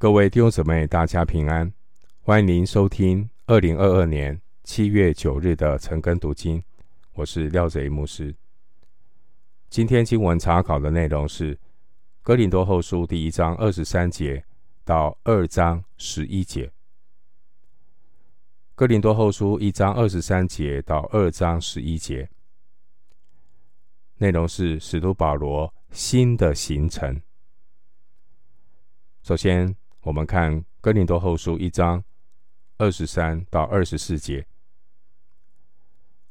各位弟兄姊妹，大家平安！欢迎您收听二零二二年七月九日的晨更读经，我是廖贼牧师。今天经文查考的内容是《哥林多后书》第一章二十三节到二章十一节，《哥林多后书》一章二十三节到二章十一节，内容是使徒保罗新的行程。首先，我们看《哥林多后书》一章二十三到二十四节。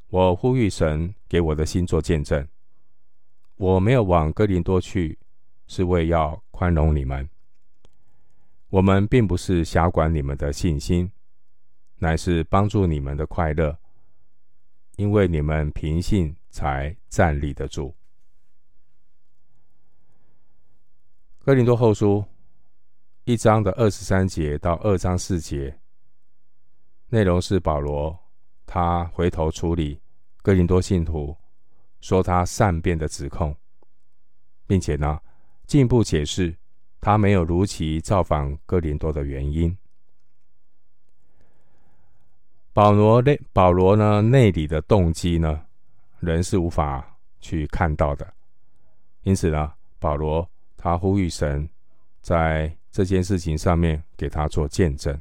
我呼吁神给我的心做见证，我没有往哥林多去，是为要宽容你们。我们并不是辖管你们的信心，乃是帮助你们的快乐，因为你们凭信才站立得住。《哥林多后书》。一章的二十三节到二章四节，内容是保罗他回头处理哥林多信徒说他善变的指控，并且呢进一步解释他没有如期造访哥林多的原因。保罗内保罗呢内里的动机呢，人是无法去看到的，因此呢，保罗他呼吁神在这件事情上面，给他做见证。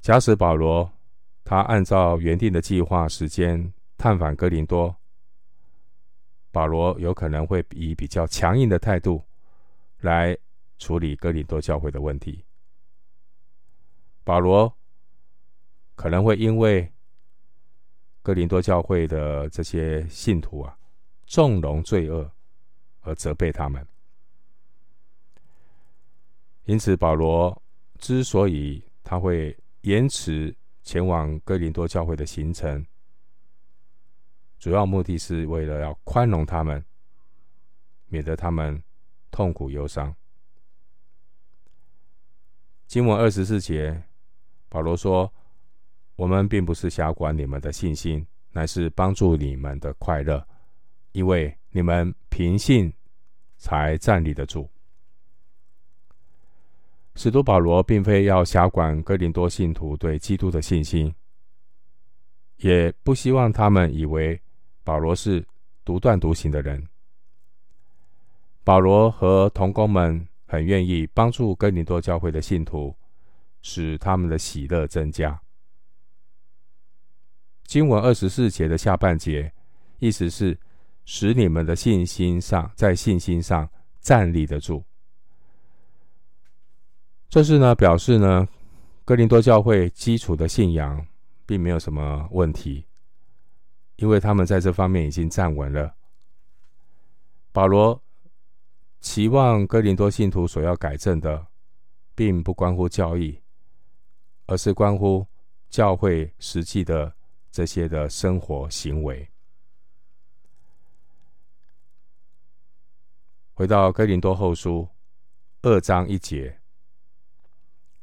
假使保罗他按照原定的计划时间探访哥林多，保罗有可能会以比较强硬的态度来处理哥林多教会的问题。保罗可能会因为哥林多教会的这些信徒啊，纵容罪恶而责备他们。因此，保罗之所以他会延迟前往哥林多教会的行程，主要目的是为了要宽容他们，免得他们痛苦忧伤。经文二十四节，保罗说：“我们并不是辖管你们的信心，乃是帮助你们的快乐，因为你们凭信才站立得住。”使徒保罗并非要辖管哥林多信徒对基督的信心，也不希望他们以为保罗是独断独行的人。保罗和同工们很愿意帮助哥林多教会的信徒，使他们的喜乐增加。经文二十四节的下半节，意思是使你们的信心上，在信心上站立得住。这是呢，表示呢，哥林多教会基础的信仰并没有什么问题，因为他们在这方面已经站稳了。保罗期望哥林多信徒所要改正的，并不关乎教义，而是关乎教会实际的这些的生活行为。回到哥林多后书二章一节。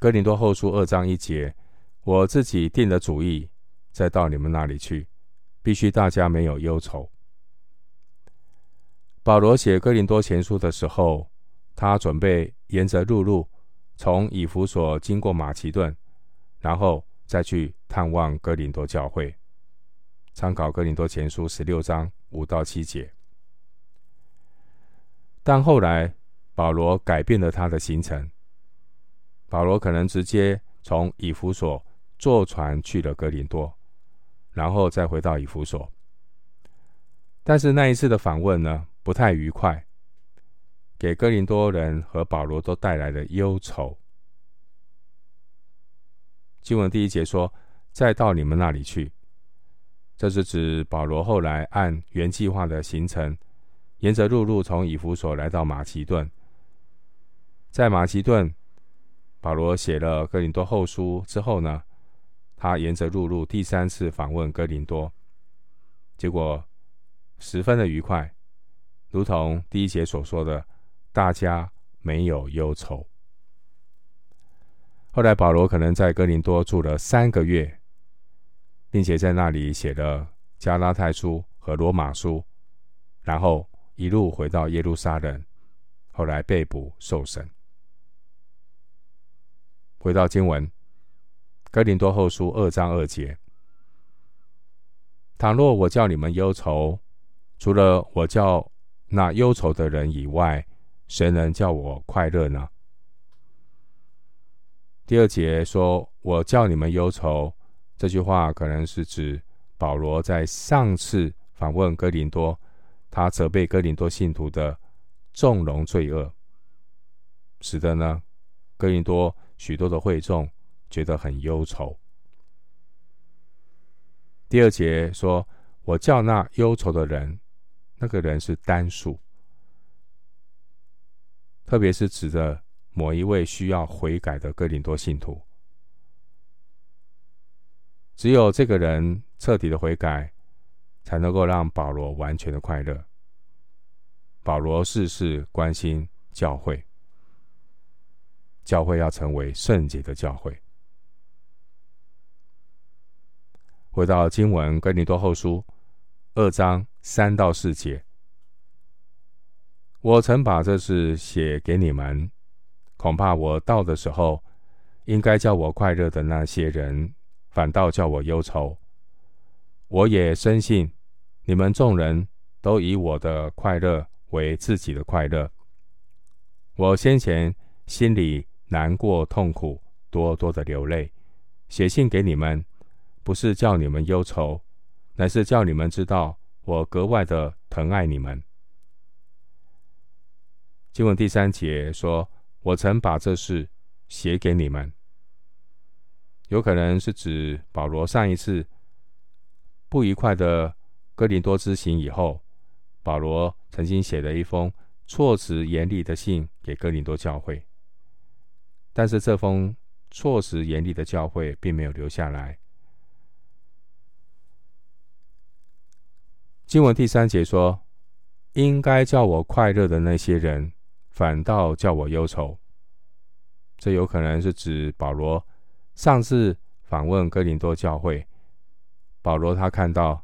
哥林多后书二章一节，我自己定了主意，再到你们那里去，必须大家没有忧愁。保罗写哥林多前书的时候，他准备沿着陆路从以弗所经过马其顿，然后再去探望哥林多教会。参考哥林多前书十六章五到七节。但后来保罗改变了他的行程。保罗可能直接从以弗所坐船去了哥林多，然后再回到以弗所。但是那一次的访问呢，不太愉快，给哥林多人和保罗都带来了忧愁。经文第一节说：“再到你们那里去。”这是指保罗后来按原计划的行程，沿着陆路从以弗所来到马其顿，在马其顿。保罗写了哥林多后书之后呢，他沿着陆路第三次访问哥林多，结果十分的愉快，如同第一节所说的，大家没有忧愁。后来保罗可能在哥林多住了三个月，并且在那里写了加拉太书和罗马书，然后一路回到耶路撒冷，后来被捕受审。回到经文，《哥林多后书》二章二节：倘若我叫你们忧愁，除了我叫那忧愁的人以外，谁能叫我快乐呢？第二节说：“我叫你们忧愁。”这句话可能是指保罗在上次访问哥林多，他责备哥林多信徒的纵容罪恶，使得呢哥林多许多的会众觉得很忧愁。第二节说：“我叫那忧愁的人，那个人是单数，特别是指的某一位需要悔改的哥林多信徒。只有这个人彻底的悔改，才能够让保罗完全的快乐。保罗事事关心教会，教会要成为圣洁的教会。”回到经文，哥林多后书二章三到四节，我曾把这事写给你们，恐怕我到的时候，应该叫我快乐的那些人，反倒叫我忧愁。我也深信，你们众人都以我的快乐为自己的快乐。我先前心里难过痛苦，多多的流泪，写信给你们。不是叫你们忧愁，乃是叫你们知道我格外的疼爱你们。经文第三节说：“我曾把这事写给你们。”有可能是指保罗上一次不愉快的哥林多之行以后，保罗曾经写了一封措辞严厉的信给哥林多教会，但是这封措辞严厉的教会并没有留下来。经文第三节说：“应该叫我快乐的那些人，反倒叫我忧愁。”这有可能是指保罗上次访问哥林多教会，保罗他看到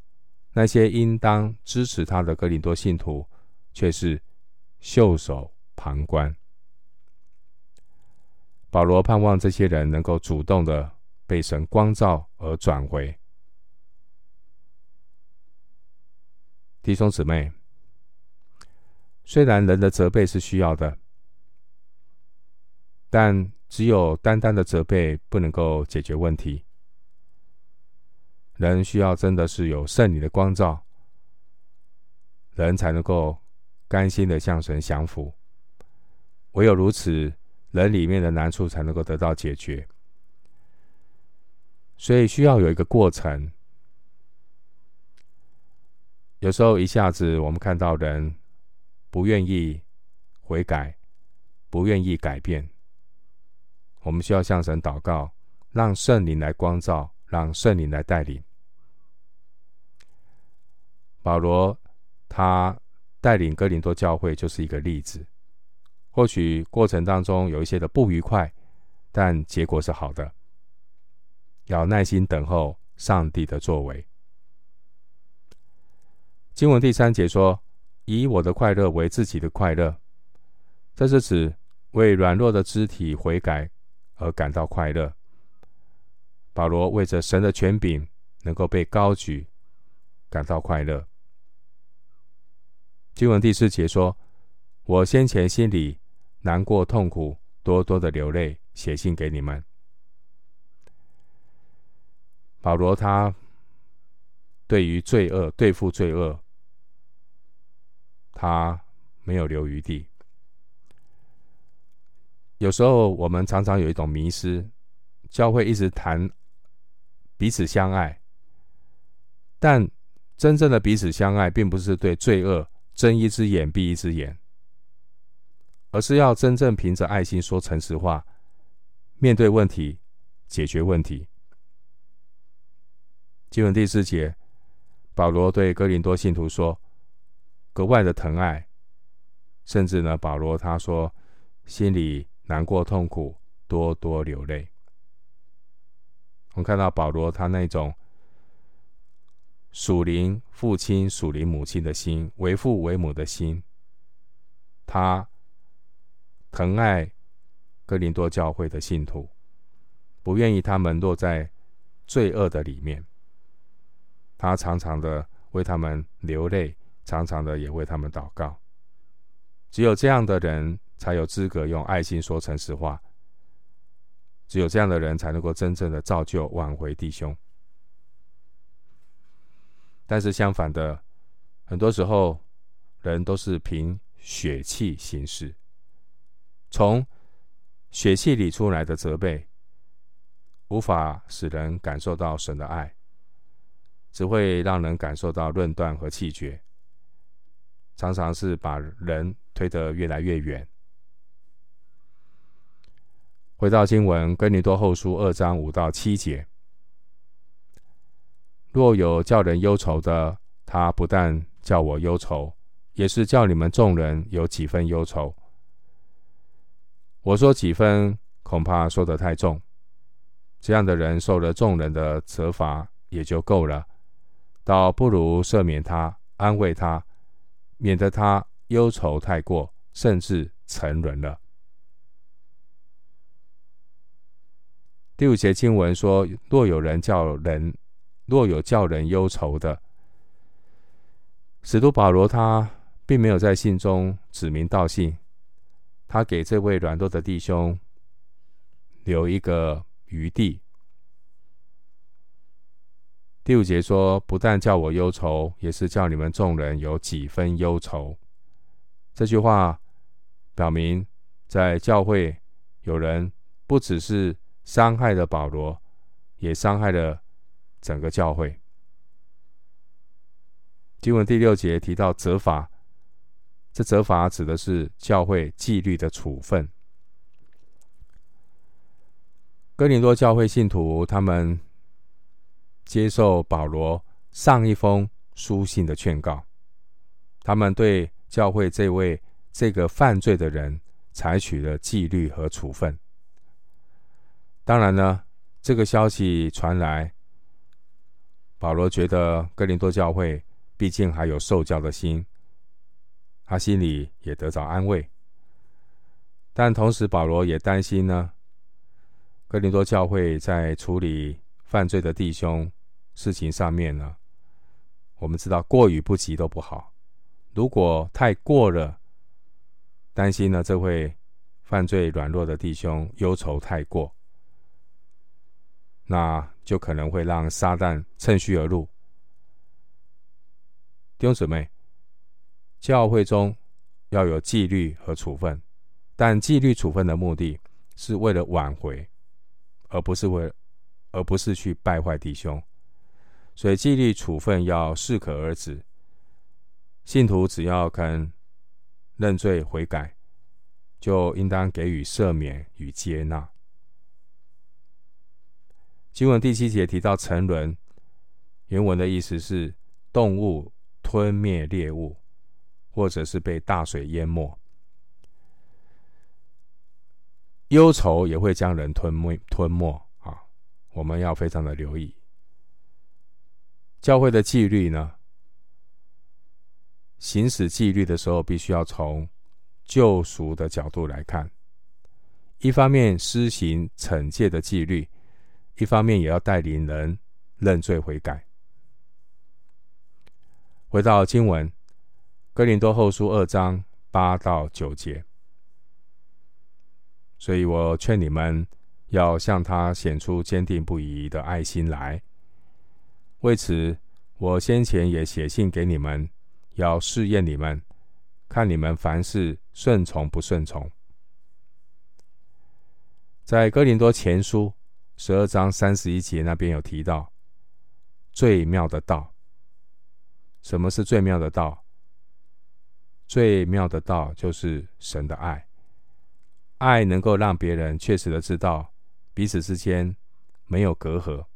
那些应当支持他的哥林多信徒，却是袖手旁观。保罗盼望这些人能够主动的被神光照而转回。弟兄姊妹，虽然人的责备是需要的，但只有单单的责备不能够解决问题。人需要真的是有圣灵的光照，人才能够甘心的向神降服。唯有如此，人里面的难处才能够得到解决。所以需要有一个过程。有时候一下子，我们看到人不愿意悔改，不愿意改变，我们需要向神祷告，让圣灵来光照，让圣灵来带领。保罗他带领哥林多教会就是一个例子。或许过程当中有一些的不愉快，但结果是好的。要耐心等候上帝的作为。经文第三节说：“以我的快乐为自己的快乐。”这是指为软弱的肢体悔改而感到快乐。保罗为着神的权柄能够被高举感到快乐。经文第四节说：“我先前心里难过痛苦，多多的流泪，写信给你们。”保罗他对于罪恶，对付罪恶。他没有留余地。有时候我们常常有一种迷失，教会一直谈彼此相爱，但真正的彼此相爱，并不是对罪恶睁一只眼闭一只眼，而是要真正凭着爱心说诚实话，面对问题，解决问题。经文第四节，保罗对哥林多信徒说。格外的疼爱，甚至呢，保罗他说心里难过痛苦，多多流泪。我们看到保罗他那种属灵父亲、属灵母亲的心，为父为母的心，他疼爱哥林多教会的信徒，不愿意他们落在罪恶的里面。他常常的为他们流泪，常常的也为他们祷告。只有这样的人才有资格用爱心说诚实话。只有这样的人才能够真正的造就挽回弟兄。但是相反的，很多时候人都是凭血气行事，从血气里出来的责备，无法使人感受到神的爱，只会让人感受到论断和气绝，常常是把人推得越来越远。回到经文，哥林多后书二章五到七节：若有叫人忧愁的，他不但叫我忧愁，也是叫你们众人有几分忧愁。我说几分，恐怕说得太重。这样的人受了众人的责罚也就够了，倒不如赦免他，安慰他，免得他忧愁太过，甚至沉沦了。第五节经文说：若有人叫人，若有叫人忧愁的，使徒保罗他并没有在信中指名道姓。他给这位软弱的弟兄留一个余地。第五节说：“不但叫我忧愁，也是叫你们众人有几分忧愁。”这句话表明，在教会有人不只是伤害了保罗，也伤害了整个教会。经文第六节提到责罚。这责罚指的是教会纪律的处分。哥林多教会信徒他们接受保罗上一封书信的劝告，他们对教会这位这个犯罪的人采取了纪律和处分。当然呢，这个消息传来，保罗觉得哥林多教会毕竟还有受教的心。他心里也得着安慰，但同时保罗也担心呢。哥林多教会在处理犯罪的弟兄事情上面呢，我们知道过与不及都不好。如果太过了，担心呢，这位犯罪软弱的弟兄忧愁太过，那就可能会让撒旦趁虚而入。弟兄姊妹。教会中要有纪律和处分，但纪律处分的目的是为了挽回，而不是为，而不是去败坏弟兄。所以纪律处分要适可而止。信徒只要肯认罪悔改，就应当给予赦免与接纳。经文第七节提到沉沦，原文的意思是动物吞灭猎物。或者是被大水淹没，忧愁也会将人吞没吞没啊！我们要非常的留意。教会的纪律呢，行使纪律的时候，必须要从救赎的角度来看。一方面施行惩戒的纪律，一方面也要带领人认罪悔改。回到经文。哥林多后书二章八到九节，所以我劝你们要向他显出坚定不移的爱心来。为此，我先前也写信给你们，要试验你们，看你们凡事顺从不顺从。在哥林多前书十二章三十一节那边有提到最妙的道。什么是最妙的道？最妙的道就是神的爱，爱能够让别人确实的知道彼此之间没有隔阂。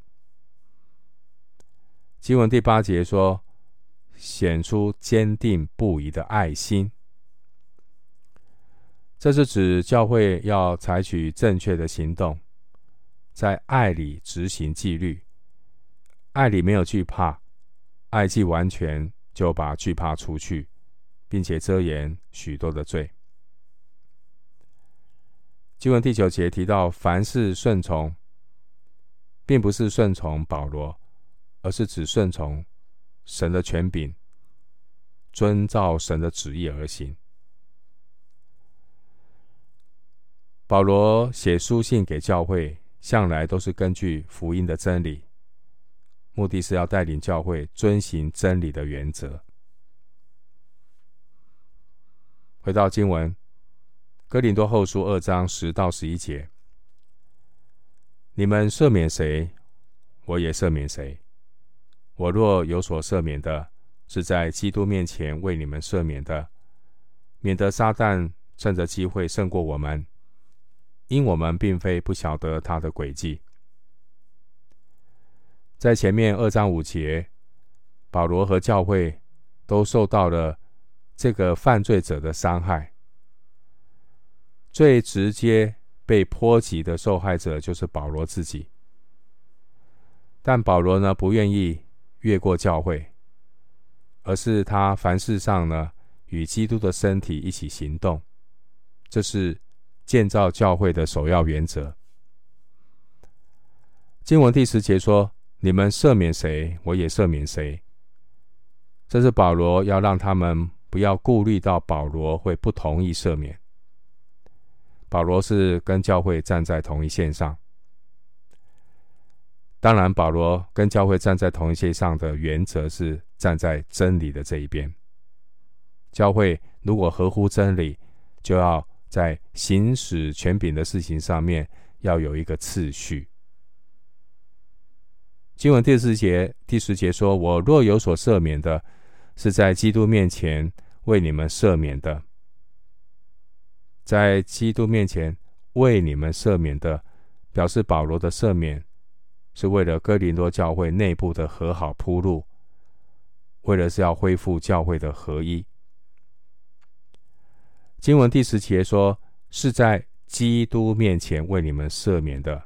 经文第八节说，显出坚定不移的爱心，这是指教会要采取正确的行动，在爱里执行纪律。爱里没有惧怕，爱既完全，就把惧怕除去。并且遮掩许多的罪。经文第九节提到，凡事顺从，并不是顺从保罗，而是指顺从神的权柄，遵照神的旨意而行。保罗写书信给教会，向来都是根据福音的真理，目的是要带领教会遵行真理的原则。回到经文，《哥林多后书》二章十到十一节：你们赦免谁，我也赦免谁。我若有所赦免的，是在基督面前为你们赦免的，免得撒旦趁着机会胜过我们。因我们并非不晓得他的诡计。在前面二章五节，保罗和教会都受到了这个犯罪者的伤害。最直接被波及的受害者就是保罗自己。但保罗呢，不愿意越过教会，而是他凡事上呢，与基督的身体一起行动。这是。建造教会的首要原则。经文第十节说：“你们赦免谁，我也赦免谁。”这是保罗要让他们不要顾虑到保罗会不同意赦免。保罗是跟教会站在同一线上。当然，保罗跟教会站在同一线上的原则是站在真理的这一边。教会如果合乎真理，就要。在行使权柄的事情上面，要有一个次序。经文第四节、第十节说：“我若有所赦免的，是在基督面前为你们赦免的。在基督面前为你们赦免的，表示保罗的赦免是为了哥林多教会内部的和好铺路，为了是要恢复教会的合一。”经文第十节说：“是在基督面前为你们赦免的。”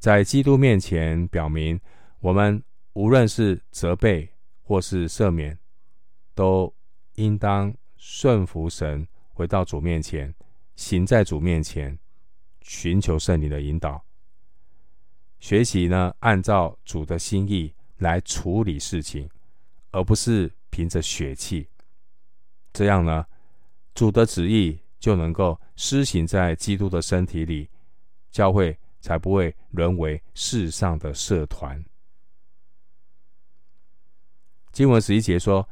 在基督面前，表明我们无论是责备或是赦免，都应当顺服神，回到主面前，行在主面前，寻求圣灵的引导，学习呢，按照主的心意来处理事情，而不是凭着血气。这样呢，主的旨意就能够施行在基督的身体里，教会才不会沦为世上的社团。经文十一节说：“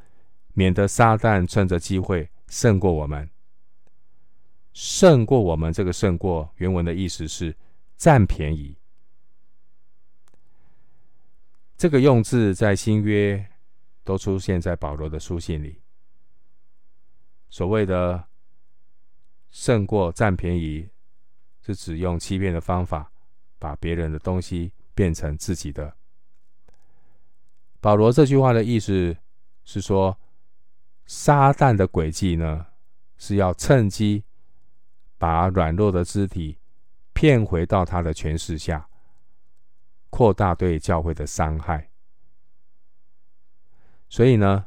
免得撒旦趁着机会胜过我们。”胜过我们这个“胜过”原文的意思是占便宜。这个用字在新约都出现在保罗的书信里。所谓的胜过占便宜，是指用欺骗的方法把别人的东西变成自己的。保罗这句话的意思是说，撒旦的诡计呢，是要趁机把软弱的肢体骗回到他的权势下，扩大对教会的伤害。所以呢，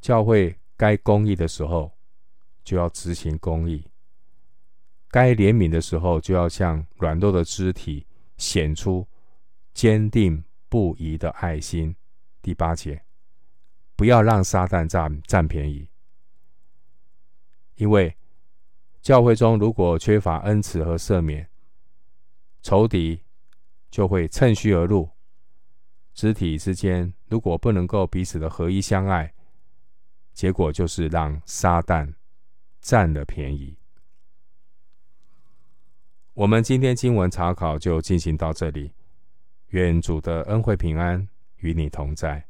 教会。该公义的时候，就要执行公义；该怜悯的时候，就要向软弱的肢体显出坚定不移的爱心。第八节，不要让撒旦占占便宜，因为教会中如果缺乏恩慈和赦免，仇敌就会趁虚而入。肢体之间如果不能够彼此的合一相爱，结果就是让撒旦占了便宜。我们今天经文查考就进行到这里，愿主的恩惠平安与你同在。